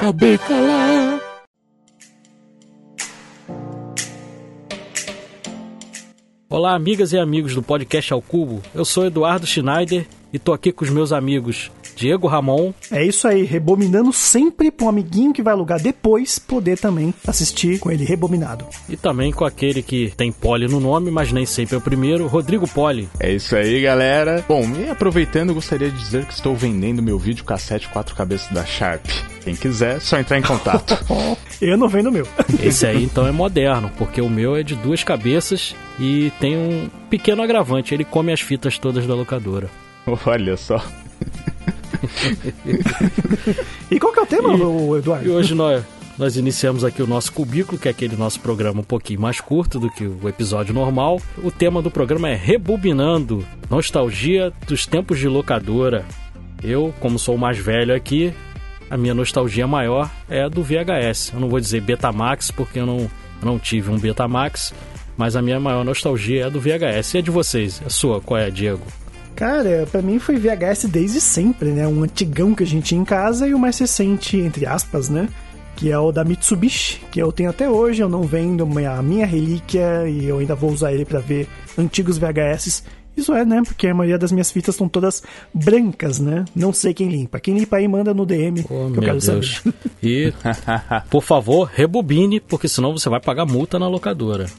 Acabei calar. Olá, amigas e amigos do podcast Ao Cubo. Eu sou Eduardo Schneider e tô aqui com os meus amigos Diego Ramon. É isso aí, rebominando sempre para um amiguinho que vai alugar depois poder também assistir com ele rebobinado. E também com aquele que tem Poli no nome, mas nem sempre é o primeiro, Rodrigo Poli. É isso aí, galera. Bom, e aproveitando, gostaria de dizer que estou vendendo meu vídeo cassete quatro cabeças da Sharp. Quem quiser, só entrar em contato. Eu não vendo o meu. Esse aí então é moderno, porque o meu é de duas cabeças e tem um pequeno agravante, ele come as fitas todas da locadora. Olha só. E qual que é o tema, e, Eduardo? E hoje nós, nós iniciamos aqui o nosso cubículo, que é aquele nosso programa um pouquinho mais curto do que o episódio normal. O tema do programa é Rebobinando, nostalgia dos tempos de locadora. Eu, como sou o mais velho aqui, a minha nostalgia maior é a do VHS. Eu não vou dizer Betamax, porque eu não, eu não tive um Betamax, mas a minha maior nostalgia é a do VHS. E a de vocês? A sua, qual é, Diego? Cara, para mim foi VHS desde sempre, né? Um antigão que a gente tinha em casa e o mais recente, entre aspas, né? Que é o da Mitsubishi, que eu tenho até hoje, eu não vendo a minha relíquia e eu ainda vou usar ele para ver antigos VHS. Isso é, né? Porque a maioria das minhas fitas estão todas brancas, né? Não sei quem limpa. Quem limpa aí manda no DM. Oh, que eu quero Deus. saber. E, por favor, rebobine, porque senão você vai pagar multa na locadora.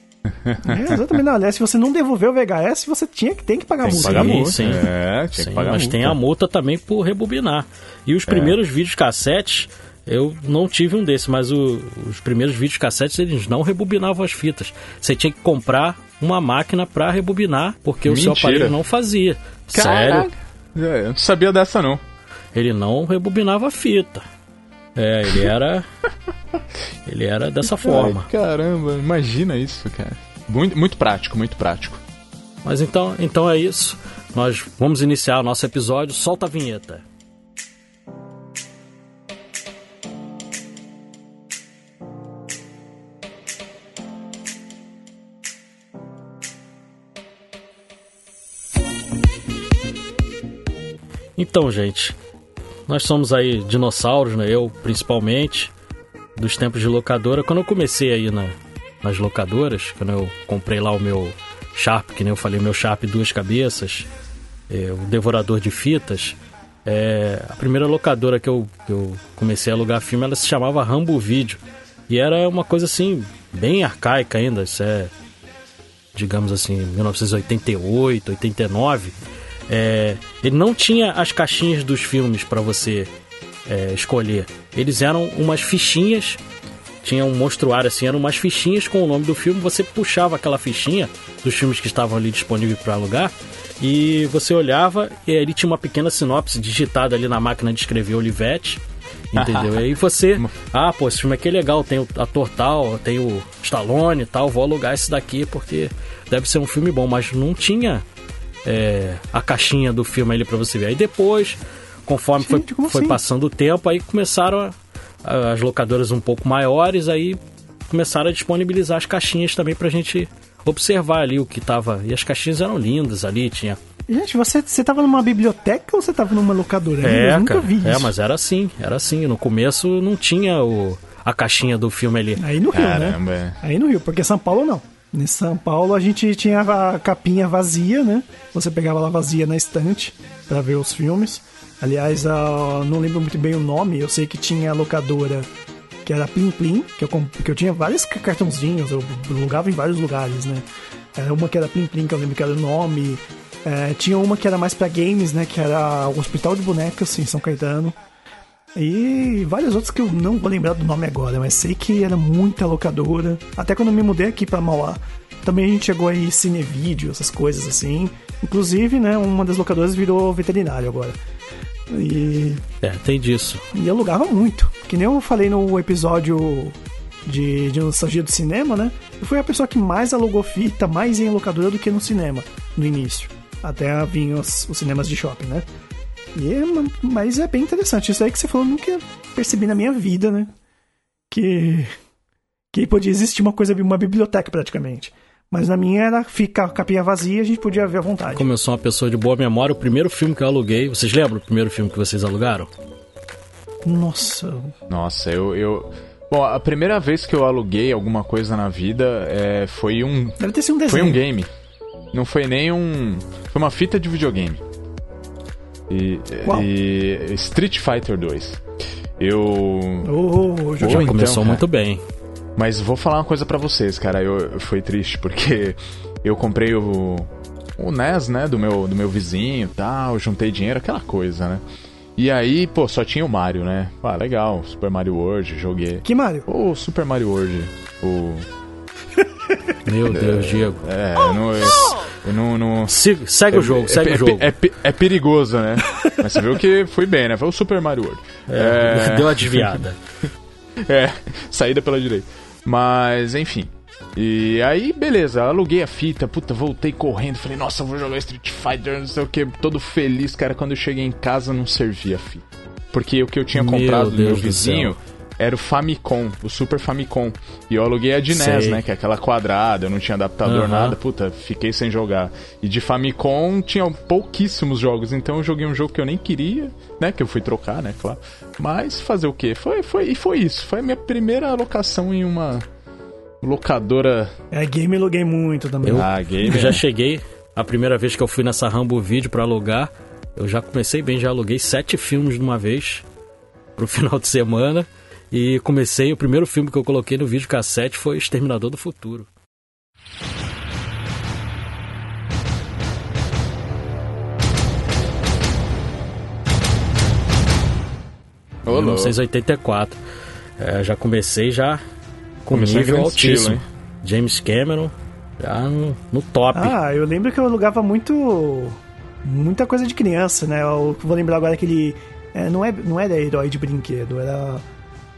É, exatamente. Não, aliás, se você não devolveu o VHS, você tinha, tem que pagar tem multa. Que pagar multa. Sim, é, sim. sim mas multa. tem a multa também por rebobinar. E os primeiros é. vídeos cassetes, eu não tive um desses, mas o, os primeiros vídeos cassetes, eles não rebobinavam as fitas. Você tinha que comprar uma máquina para rebobinar, porque Mentira. o seu aparelho não fazia. Caraca. Sério. É, eu não sabia dessa, não. Ele não rebobinava a fita. É, ele era. ele era dessa forma. Ai, caramba, imagina isso, cara. Muito, muito prático, muito prático. Mas então, então é isso. Nós vamos iniciar o nosso episódio. Solta a vinheta. Então, gente, nós somos aí dinossauros, né? Eu principalmente, dos tempos de locadora. Quando eu comecei aí na, nas locadoras, quando eu comprei lá o meu Sharp, que nem eu falei, meu Sharp duas cabeças, é, o devorador de fitas. É, a primeira locadora que eu, que eu comecei a alugar filme, ela se chamava Rambo Video. E era uma coisa assim, bem arcaica ainda. Isso é, digamos assim, 1988, 89 é, ele não tinha as caixinhas dos filmes para você é, escolher. Eles eram umas fichinhas, tinha um monstruário assim, eram umas fichinhas com o nome do filme. Você puxava aquela fichinha dos filmes que estavam ali disponíveis para alugar e você olhava e ele tinha uma pequena sinopse digitada ali na máquina de escrever Olivetti. Entendeu? e aí você, ah, pô, esse filme aqui é legal, tem o ator tal, tem o Stallone e tal, vou alugar esse daqui porque deve ser um filme bom, mas não tinha é, a caixinha do filme ali para você ver. Aí depois, conforme Gente, foi, foi assim? passando o tempo, aí começaram a, a, as locadoras um pouco maiores, aí começaram a disponibilizar as caixinhas também pra gente observar ali o que tava. E as caixinhas eram lindas ali, tinha. Gente, você, você tava numa biblioteca ou você tava numa locadora? É, eu nunca vi é, isso. É, mas era assim, era assim. No começo não tinha o, a caixinha do filme ali. Aí no Rio, né? Caramba. né? Aí no Rio, porque São Paulo não. Em São Paulo a gente tinha a capinha vazia, né? Você pegava ela vazia na estante para ver os filmes. Aliás, não lembro muito bem o nome, eu sei que tinha a locadora que era Plim Plim, que eu, que eu tinha vários cartãozinhos, eu alugava em vários lugares, né? Era uma que era Plim Plim, que eu lembro que era o nome. É, tinha uma que era mais para games, né? Que era o Hospital de Bonecas em São Caetano. E várias outras que eu não vou lembrar do nome agora, mas sei que era muita locadora. Até quando eu me mudei aqui para Mauá, também a gente chegou aí cinevídeo, essas coisas assim. Inclusive, né, uma das locadoras virou veterinário agora. E. É, tem disso. E alugava muito. Que nem eu falei no episódio de, de nostalgia do cinema, né? Eu fui a pessoa que mais alugou fita, mais em locadora do que no cinema, no início. Até vir os, os cinemas de shopping, né? E é, mas é bem interessante. Isso aí que você falou, nunca percebi na minha vida, né? Que, que podia existir uma coisa, uma biblioteca praticamente. Mas na minha era ficar a capinha vazia, a gente podia ver à vontade. Como eu sou uma pessoa de boa memória, o primeiro filme que eu aluguei, vocês lembram o primeiro filme que vocês alugaram? Nossa. Nossa, eu, eu. Bom, a primeira vez que eu aluguei alguma coisa na vida é, foi um. Deve ter sido um desenho. Foi um game. Não foi nem um. Foi uma fita de videogame. E, e Street Fighter 2. Eu. Oh, já, já começou muito bem. Mas vou falar uma coisa para vocês, cara. Eu, foi triste porque eu comprei o, o NES, né, do meu, do meu vizinho tal, juntei dinheiro, aquela coisa, né? E aí, pô, só tinha o Mario, né? Ah, legal, Super Mario World, joguei. Que Mario? O Super Mario World. O. Meu Deus, Diego. É, oh, não, eu, não. não... segue é, o jogo, segue é, o jogo. É, é, perigoso, né? Mas você viu que foi bem, né? Foi o Super Mario World. É, deu a desviada. é, saída pela direita. Mas, enfim. E aí, beleza, aluguei a fita, puta, voltei correndo, falei, nossa, vou jogar Street Fighter, não sei o que, todo feliz, cara. Quando eu cheguei em casa, não servia a fita. Porque o que eu tinha comprado do meu vizinho era o Famicom, o Super Famicom. E eu aluguei a de NES, né? Que é aquela quadrada, eu não tinha adaptador, uhum. nada, puta, fiquei sem jogar. E de Famicom tinha pouquíssimos jogos, então eu joguei um jogo que eu nem queria, né? Que eu fui trocar, né? Claro. Mas fazer o quê? Foi, foi, e foi isso. Foi a minha primeira alocação em uma locadora. É, game eu aluguei muito também. Eu, ah, game. já é. cheguei. A primeira vez que eu fui nessa Rambo Video para alugar, eu já comecei bem, já aluguei sete filmes de uma vez pro final de semana. E comecei, o primeiro filme que eu coloquei no vídeo cassete foi Exterminador do Futuro. Olá. 1984. É, já comecei já com nível altíssimo. Estilo, James Cameron já no, no, top. Ah, eu lembro que eu alugava muito. Muita coisa de criança, né? Eu vou lembrar agora aquele. É, não, é, não era herói de brinquedo, era.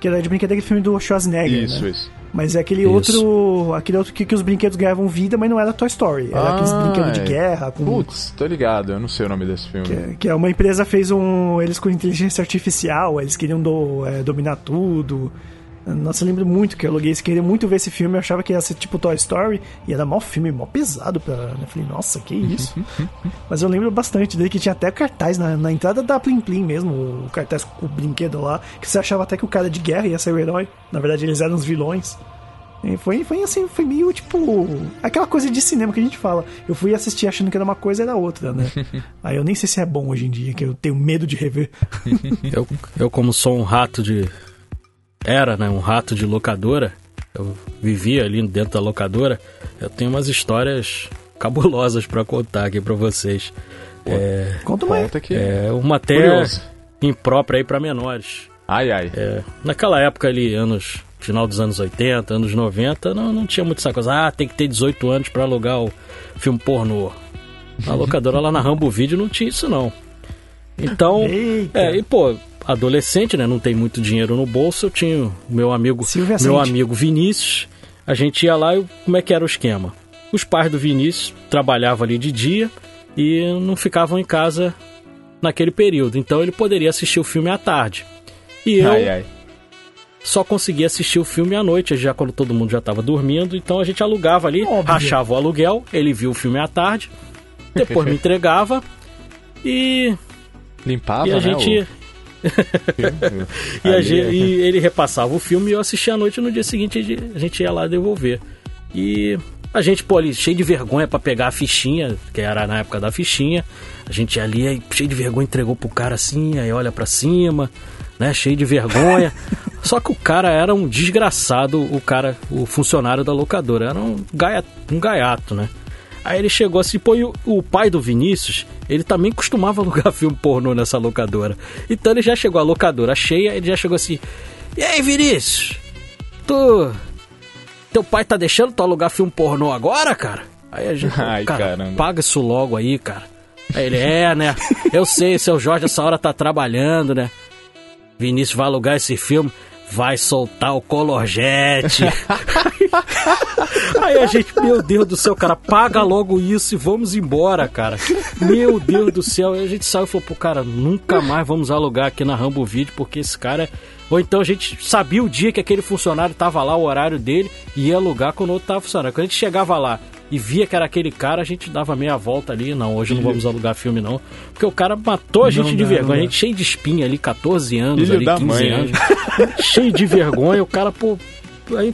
Que era de brinquedo aquele filme do Schwarzenegger. Isso, né? isso. Mas é aquele isso. outro. Aquele outro que, que os brinquedos ganhavam vida, mas não era Toy Story. Era ah, aqueles brinquedos de é. guerra. Com... Putz, tô ligado, eu não sei o nome desse filme. Que, que é uma empresa fez um. Eles com inteligência artificial, eles queriam do, é, dominar tudo. Nossa, eu lembro muito que eu aluguei, queria muito ver esse filme, eu achava que ia ser tipo Toy Story, e era mó filme, mó pesado pra. Eu falei, nossa, que isso? Mas eu lembro bastante dele que tinha até cartaz na, na entrada da Plim Plim mesmo, o cartaz com o brinquedo lá, que você achava até que o cara de guerra ia ser o herói. Na verdade, eles eram os vilões. E foi, foi assim, foi meio tipo. Aquela coisa de cinema que a gente fala. Eu fui assistir achando que era uma coisa e era outra, né? Aí eu nem sei se é bom hoje em dia, que eu tenho medo de rever. eu, eu, como sou um rato de, era, né, um rato de locadora, eu vivia ali dentro da locadora, eu tenho umas histórias cabulosas para contar aqui para vocês. Pô, é, conta mais. Aqui. É uma até Curioso. imprópria aí para menores. Ai, ai. É, naquela época ali, anos final dos anos 80, anos 90, não, não tinha muito essa coisa. Ah, tem que ter 18 anos para alugar o filme pornô. Na locadora lá na Rambo Video não tinha isso não. Então, Eita. é, e pô, adolescente, né? Não tem muito dinheiro no bolso. Eu tinha meu amigo, meu amigo Vinícius. A gente ia lá e como é que era o esquema? Os pais do Vinícius trabalhavam ali de dia e não ficavam em casa naquele período. Então ele poderia assistir o filme à tarde. E eu ai, ai. só conseguia assistir o filme à noite, já quando todo mundo já estava dormindo. Então a gente alugava ali, Óbvio. rachava o aluguel, ele viu o filme à tarde, depois me entregava e limpava, e a né, gente o e, a gente, e, ele repassava o filme e eu assistia à noite no dia seguinte a gente ia lá devolver. E a gente, pô, ali cheio de vergonha para pegar a fichinha, que era na época da fichinha. A gente ali, aí, cheio de vergonha, entregou pro cara assim, aí olha para cima, né? Cheio de vergonha. Só que o cara era um desgraçado, o cara, o funcionário da locadora. Era um, gaia, um gaiato, né? Aí ele chegou assim, pô, e o, o pai do Vinícius, ele também costumava alugar filme pornô nessa locadora. Então ele já chegou a locadora cheia, ele já chegou assim: E aí, Vinícius? Tu. Teu pai tá deixando tu alugar filme pornô agora, cara? Aí a gente, Ai, cara, caramba. paga isso logo aí, cara. Aí ele, é, né? Eu sei, seu Jorge essa hora tá trabalhando, né? Vinícius vai alugar esse filme vai soltar o Colorjet. Aí a gente, meu Deus do céu, cara, paga logo isso e vamos embora, cara. Meu Deus do céu. Aí a gente saiu e falou, pô, cara, nunca mais vamos alugar aqui na Rambo Video, porque esse cara. Ou então a gente sabia o dia que aquele funcionário tava lá, o horário dele, e ia alugar quando o outro tava funcionando. Quando a gente chegava lá e via que era aquele cara, a gente dava meia volta ali. Não, hoje não vamos alugar filme, não. Porque o cara matou a gente não de dá, vergonha. A gente cheio de espinha ali, 14 anos, Filho ali, 15 mãe, anos. Cheio de vergonha. O cara, pô. Aí,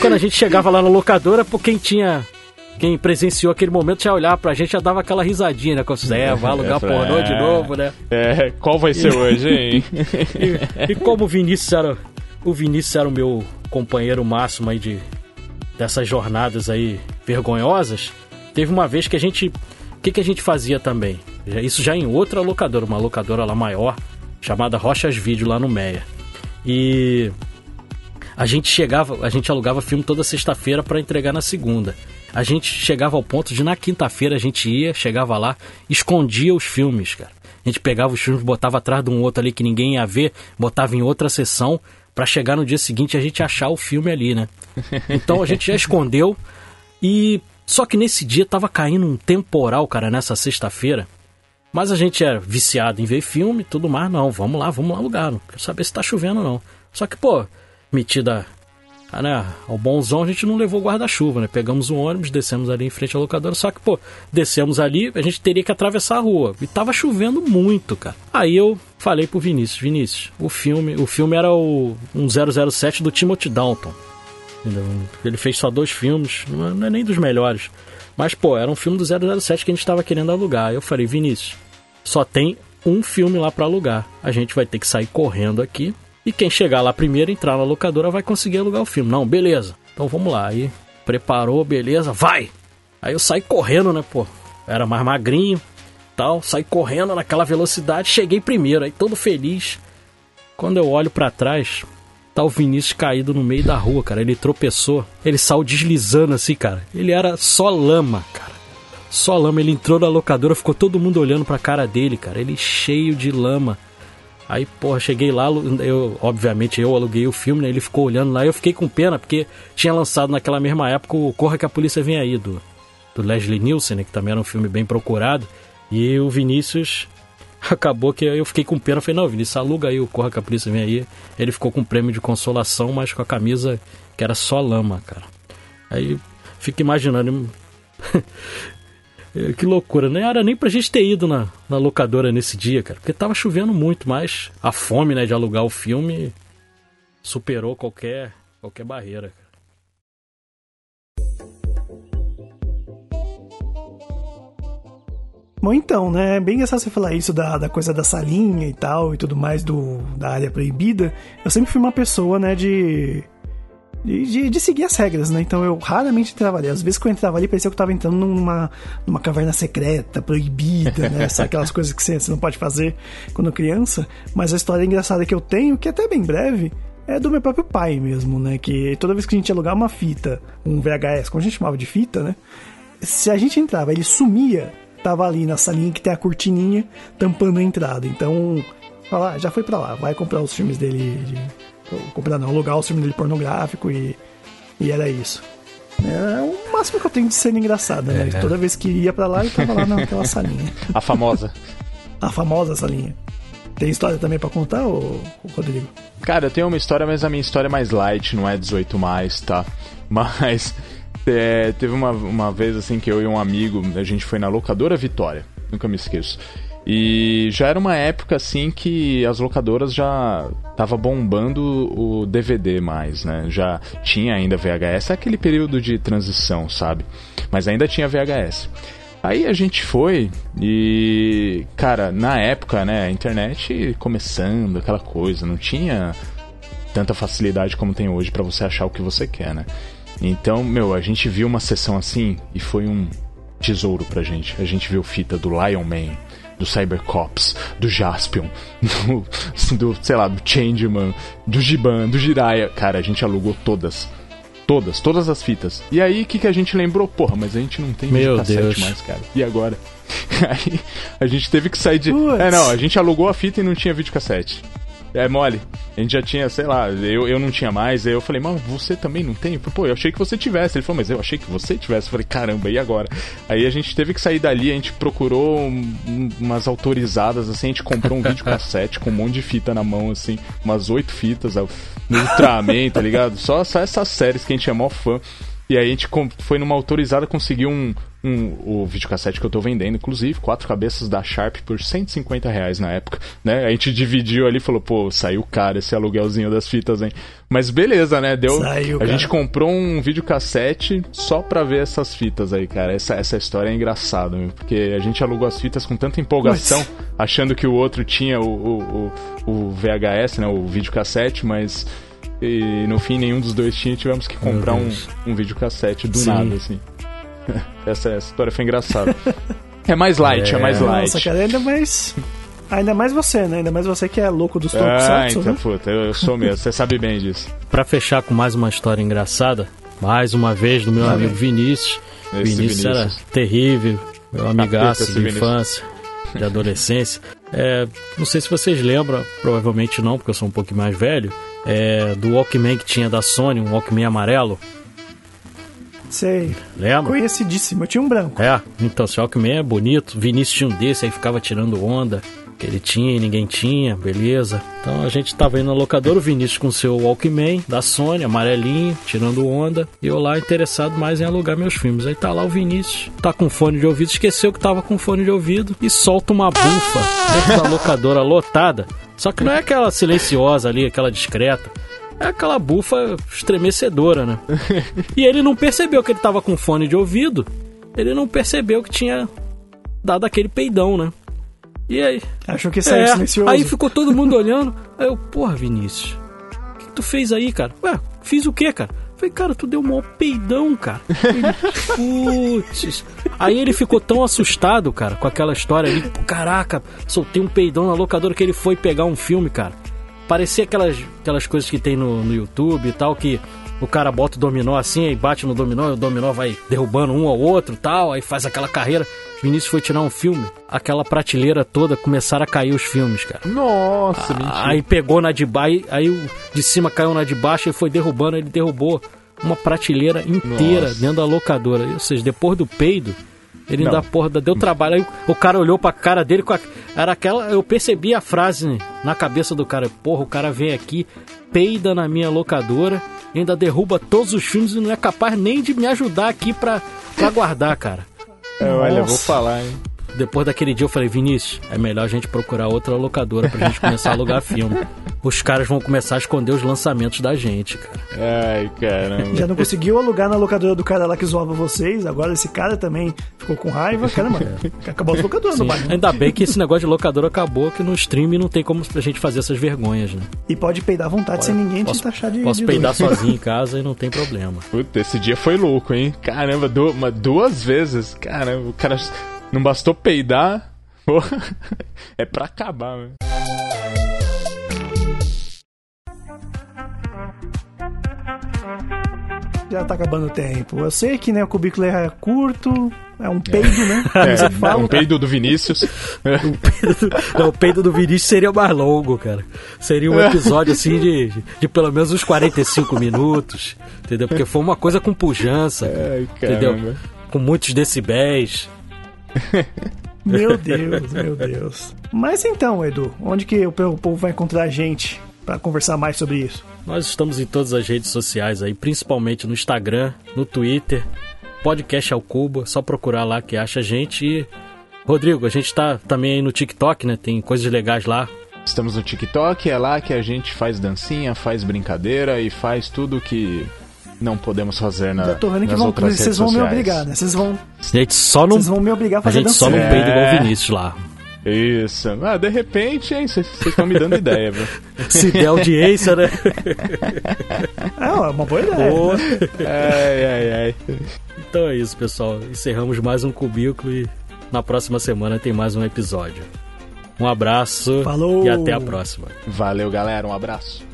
quando a gente chegava lá na locadora, pô, quem tinha quem presenciou aquele momento já olhava pra gente já dava aquela risadinha, né? Como é, vai alugar é, pornô é, de novo, né? É, qual vai ser hoje, hein? e, e, como o Vinícius era. O Vinícius era o meu companheiro máximo aí de, dessas jornadas aí vergonhosas, teve uma vez que a gente. O que, que a gente fazia também? Isso já em outra locadora, uma locadora lá maior, chamada Rochas Vídeo lá no Meia. E a gente chegava, a gente alugava filme toda sexta-feira para entregar na segunda. A gente chegava ao ponto de na quinta-feira a gente ia, chegava lá, escondia os filmes, cara. A gente pegava os filmes, botava atrás de um outro ali que ninguém ia ver, botava em outra sessão para chegar no dia seguinte a gente achar o filme ali, né? Então a gente já escondeu e só que nesse dia tava caindo um temporal, cara, nessa sexta-feira. Mas a gente era viciado em ver filme tudo mais, não, vamos lá, vamos lá alugar, não quero saber se tá chovendo não. Só que, pô, metida ah, né, ao bonzão a gente não levou guarda-chuva, né? Pegamos um ônibus, descemos ali em frente à locadora, só que, pô, descemos ali, a gente teria que atravessar a rua. E tava chovendo muito, cara. Aí eu falei pro Vinícius, Vinícius, o filme, o filme era o um 007 do Timothy Dalton. Ele fez só dois filmes, não é nem dos melhores. Mas, pô, era um filme do 007 que a gente tava querendo alugar. Eu falei, Vinícius, só tem um filme lá para alugar. A gente vai ter que sair correndo aqui e quem chegar lá primeiro, entrar na locadora, vai conseguir alugar o filme. Não, beleza. Então vamos lá. Aí preparou, beleza, vai! Aí eu saí correndo, né, pô? Era mais magrinho, tal. Saí correndo naquela velocidade, cheguei primeiro, aí todo feliz. Quando eu olho para trás, tá o Vinícius caído no meio da rua, cara. Ele tropeçou, ele saiu deslizando assim, cara. Ele era só lama, cara. Só lama. Ele entrou na locadora, ficou todo mundo olhando pra cara dele, cara. Ele cheio de lama. Aí, porra, cheguei lá, eu, obviamente eu aluguei o filme, né? Ele ficou olhando lá eu fiquei com pena, porque tinha lançado naquela mesma época o Corra que a Polícia Vem Aí, do, do Leslie Nielsen, né? Que também era um filme bem procurado. E o Vinícius acabou que eu fiquei com pena. Falei, não, Vinícius, aluga aí o Corra que a Polícia Vem Aí. Ele ficou com um prêmio de consolação, mas com a camisa que era só lama, cara. Aí fico imaginando. Que loucura, nem era nem pra gente ter ido na, na locadora nesse dia, cara, porque tava chovendo muito, mas a fome, né, de alugar o filme superou qualquer, qualquer barreira, cara. Bom, então, né? É bem engraçado você falar isso da, da coisa da salinha e tal e tudo mais do, da área proibida. Eu sempre fui uma pessoa, né, de de, de, seguir as regras, né? Então eu raramente entrava ali. Às vezes que eu entrava ali, parecia que eu tava entrando numa, numa caverna secreta, proibida, né? Sabe aquelas coisas que você, você não pode fazer quando criança. Mas a história engraçada que eu tenho, que é até bem breve, é do meu próprio pai mesmo, né? Que toda vez que a gente ia alugar uma fita, um VHS, como a gente chamava de fita, né? Se a gente entrava, ele sumia, tava ali na salinha que tem a cortininha tampando a entrada. Então, fala, ah, já foi para lá, vai comprar os filmes dele de comprar não, alugar o filme dele pornográfico e, e era isso. É o máximo que eu tenho de cena engraçada, né? É. Toda vez que ia para lá, eu tava lá naquela salinha. A famosa. a famosa salinha. Tem história também para contar, ô, Rodrigo? Cara, eu tenho uma história, mas a minha história é mais light, não é 18 mais, tá? Mas é, teve uma, uma vez assim que eu e um amigo, a gente foi na locadora Vitória, nunca me esqueço. E já era uma época assim que as locadoras já tava bombando o DVD mais, né? Já tinha ainda VHS, é aquele período de transição, sabe? Mas ainda tinha VHS. Aí a gente foi e, cara, na época, né, a internet começando, aquela coisa, não tinha tanta facilidade como tem hoje para você achar o que você quer, né? Então, meu, a gente viu uma sessão assim e foi um tesouro pra gente. A gente viu fita do Lion Man, do Cybercops, do Jaspion, do, do, sei lá, do Changeman, do Giban, do Jiraiya. Cara, a gente alugou todas. Todas, todas as fitas. E aí, o que, que a gente lembrou? Porra, mas a gente não tem Meu Deus. mais, cara. E agora? Aí a gente teve que sair de. É, não, a gente alugou a fita e não tinha videocassete. É mole. A gente já tinha, sei lá, eu, eu não tinha mais. Aí eu falei, mano, você também não tem? Pô, eu achei que você tivesse. Ele falou, mas eu achei que você tivesse. Eu falei, caramba, e agora? Aí a gente teve que sair dali, a gente procurou um, umas autorizadas, assim, a gente comprou um videocassete com um monte de fita na mão, assim, umas oito fitas, no Ultraman, tá ligado? Só, só essas séries que a gente é mó fã. E aí a gente foi numa autorizada, conseguiu um, um, o videocassete que eu tô vendendo, inclusive, quatro cabeças da Sharp por 150 reais na época, né? A gente dividiu ali e falou, pô, saiu caro esse aluguelzinho das fitas, hein? Mas beleza, né? Deu. Saiu, a cara. gente comprou um videocassete só pra ver essas fitas aí, cara. Essa, essa história é engraçada, meu, porque a gente alugou as fitas com tanta empolgação, mas... achando que o outro tinha o, o, o, o VHS, né? O videocassete, mas. E no fim nenhum dos dois tinha, tivemos que comprar um, um videocassete do Sim. nada, assim. Essa, essa história foi engraçada. É mais light, é, é mais light. Nossa, cara, ainda mais. Ainda mais você, né? Ainda mais você que é louco dos tokusatsu, Ah, então, né? puta, eu sou mesmo, você sabe bem disso. Pra fechar com mais uma história engraçada, mais uma vez do meu ah, amigo Vinícius. Vinícius, Vinícius, era terrível, meu amigaço de infância, de adolescência. É, não sei se vocês lembram, provavelmente não, porque eu sou um pouquinho mais velho, é, do Walkman que tinha da Sony, um Walkman amarelo. Sei. Lembra? Conhecidíssimo. Eu tinha um branco. É, então, esse Walkman é bonito. Vinícius tinha um desse, aí ficava tirando onda. Que ele tinha e ninguém tinha, beleza. Então a gente tava indo na locadora, o Vinícius com seu Walkman da Sony, amarelinho, tirando onda. E eu lá interessado mais em alugar meus filmes. Aí tá lá o Vinícius, tá com fone de ouvido, esqueceu que tava com fone de ouvido e solta uma bufa dentro da locadora lotada. Só que não é aquela silenciosa ali, aquela discreta é aquela bufa estremecedora, né? e ele não percebeu que ele tava com fone de ouvido. Ele não percebeu que tinha dado aquele peidão, né? E aí? Achou que saiu é, silencioso. Aí ficou todo mundo olhando. Aí eu, porra, Vinícius, o que, que, tu fez aí, cara? Ué, fiz o quê, cara? Falei, cara, tu deu um maior peidão, cara. putz. Aí ele ficou tão assustado, cara, com aquela história ali. Caraca, soltei um peidão na locadora que ele foi pegar um filme, cara. Parecia aquelas, aquelas coisas que tem no, no YouTube e tal, que o cara bota o dominó assim, aí bate no dominó, e o dominó vai derrubando um ao outro tal, aí faz aquela carreira. Vinícius foi tirar um filme, aquela prateleira toda começaram a cair os filmes, cara. Nossa, ah, Aí pegou na de baixo, aí de cima caiu na de baixo e foi derrubando, ele derrubou uma prateleira inteira Nossa. dentro da locadora. Ou seja, depois do peido, ele ainda, porra, deu trabalho. Aí o cara olhou pra cara dele com a... Era aquela. Eu percebi a frase na cabeça do cara. Porra, o cara vem aqui, peida na minha locadora, ainda derruba todos os filmes e não é capaz nem de me ajudar aqui pra, pra guardar, cara. É, olha, eu vou falar, hein? Depois daquele dia eu falei, Vinícius, é melhor a gente procurar outra locadora pra gente começar a alugar filme. Os caras vão começar a esconder os lançamentos da gente, cara. Ai, caramba. Já não conseguiu alugar na locadora do cara lá que zoava vocês, agora esse cara também ficou com raiva. Caramba, é. acabou as locadoras no bairro. Ainda bem que esse negócio de locadora acabou, que no stream não tem como a gente fazer essas vergonhas, né? E pode peidar à vontade pode, sem ninguém posso, te taxar de Posso de peidar sozinho em casa e não tem problema. Puta, esse dia foi louco, hein? Caramba, duas, duas vezes. Caramba, o cara não bastou peidar, é pra acabar, velho. Já tá acabando o tempo. Eu sei que né, o cubículo é curto, é um peido, né? É, fala, é um peido do Vinícius. o, peido, não, o peido do Vinícius seria mais longo, cara. Seria um episódio assim de, de, pelo menos uns 45 minutos, entendeu? Porque foi uma coisa com pujança, Ai, entendeu? Com muitos decibéis. Meu Deus, meu Deus. Mas então, Edu, onde que o povo vai encontrar a gente para conversar mais sobre isso? Nós estamos em todas as redes sociais aí, principalmente no Instagram, no Twitter, podcast ao cubo, só procurar lá que acha a gente e Rodrigo, a gente tá também aí no TikTok, né? Tem coisas legais lá. Estamos no TikTok, é lá que a gente faz dancinha, faz brincadeira e faz tudo que não podemos fazer na, tô vendo que vão, vocês vão me obrigar, né? Vocês vão. Gente, só não. Vocês vão me obrigar a fazer A gente só não é... peida igual o Vinícius lá. Isso. Ah, de repente, hein? Vocês estão me dando ideia, viu? Se der audiência, né? é uma boa ideia. Boa. Ai, ai, ai. Então é isso, pessoal. Encerramos mais um cubículo e na próxima semana tem mais um episódio. Um abraço Falou. e até a próxima. Valeu, galera. Um abraço.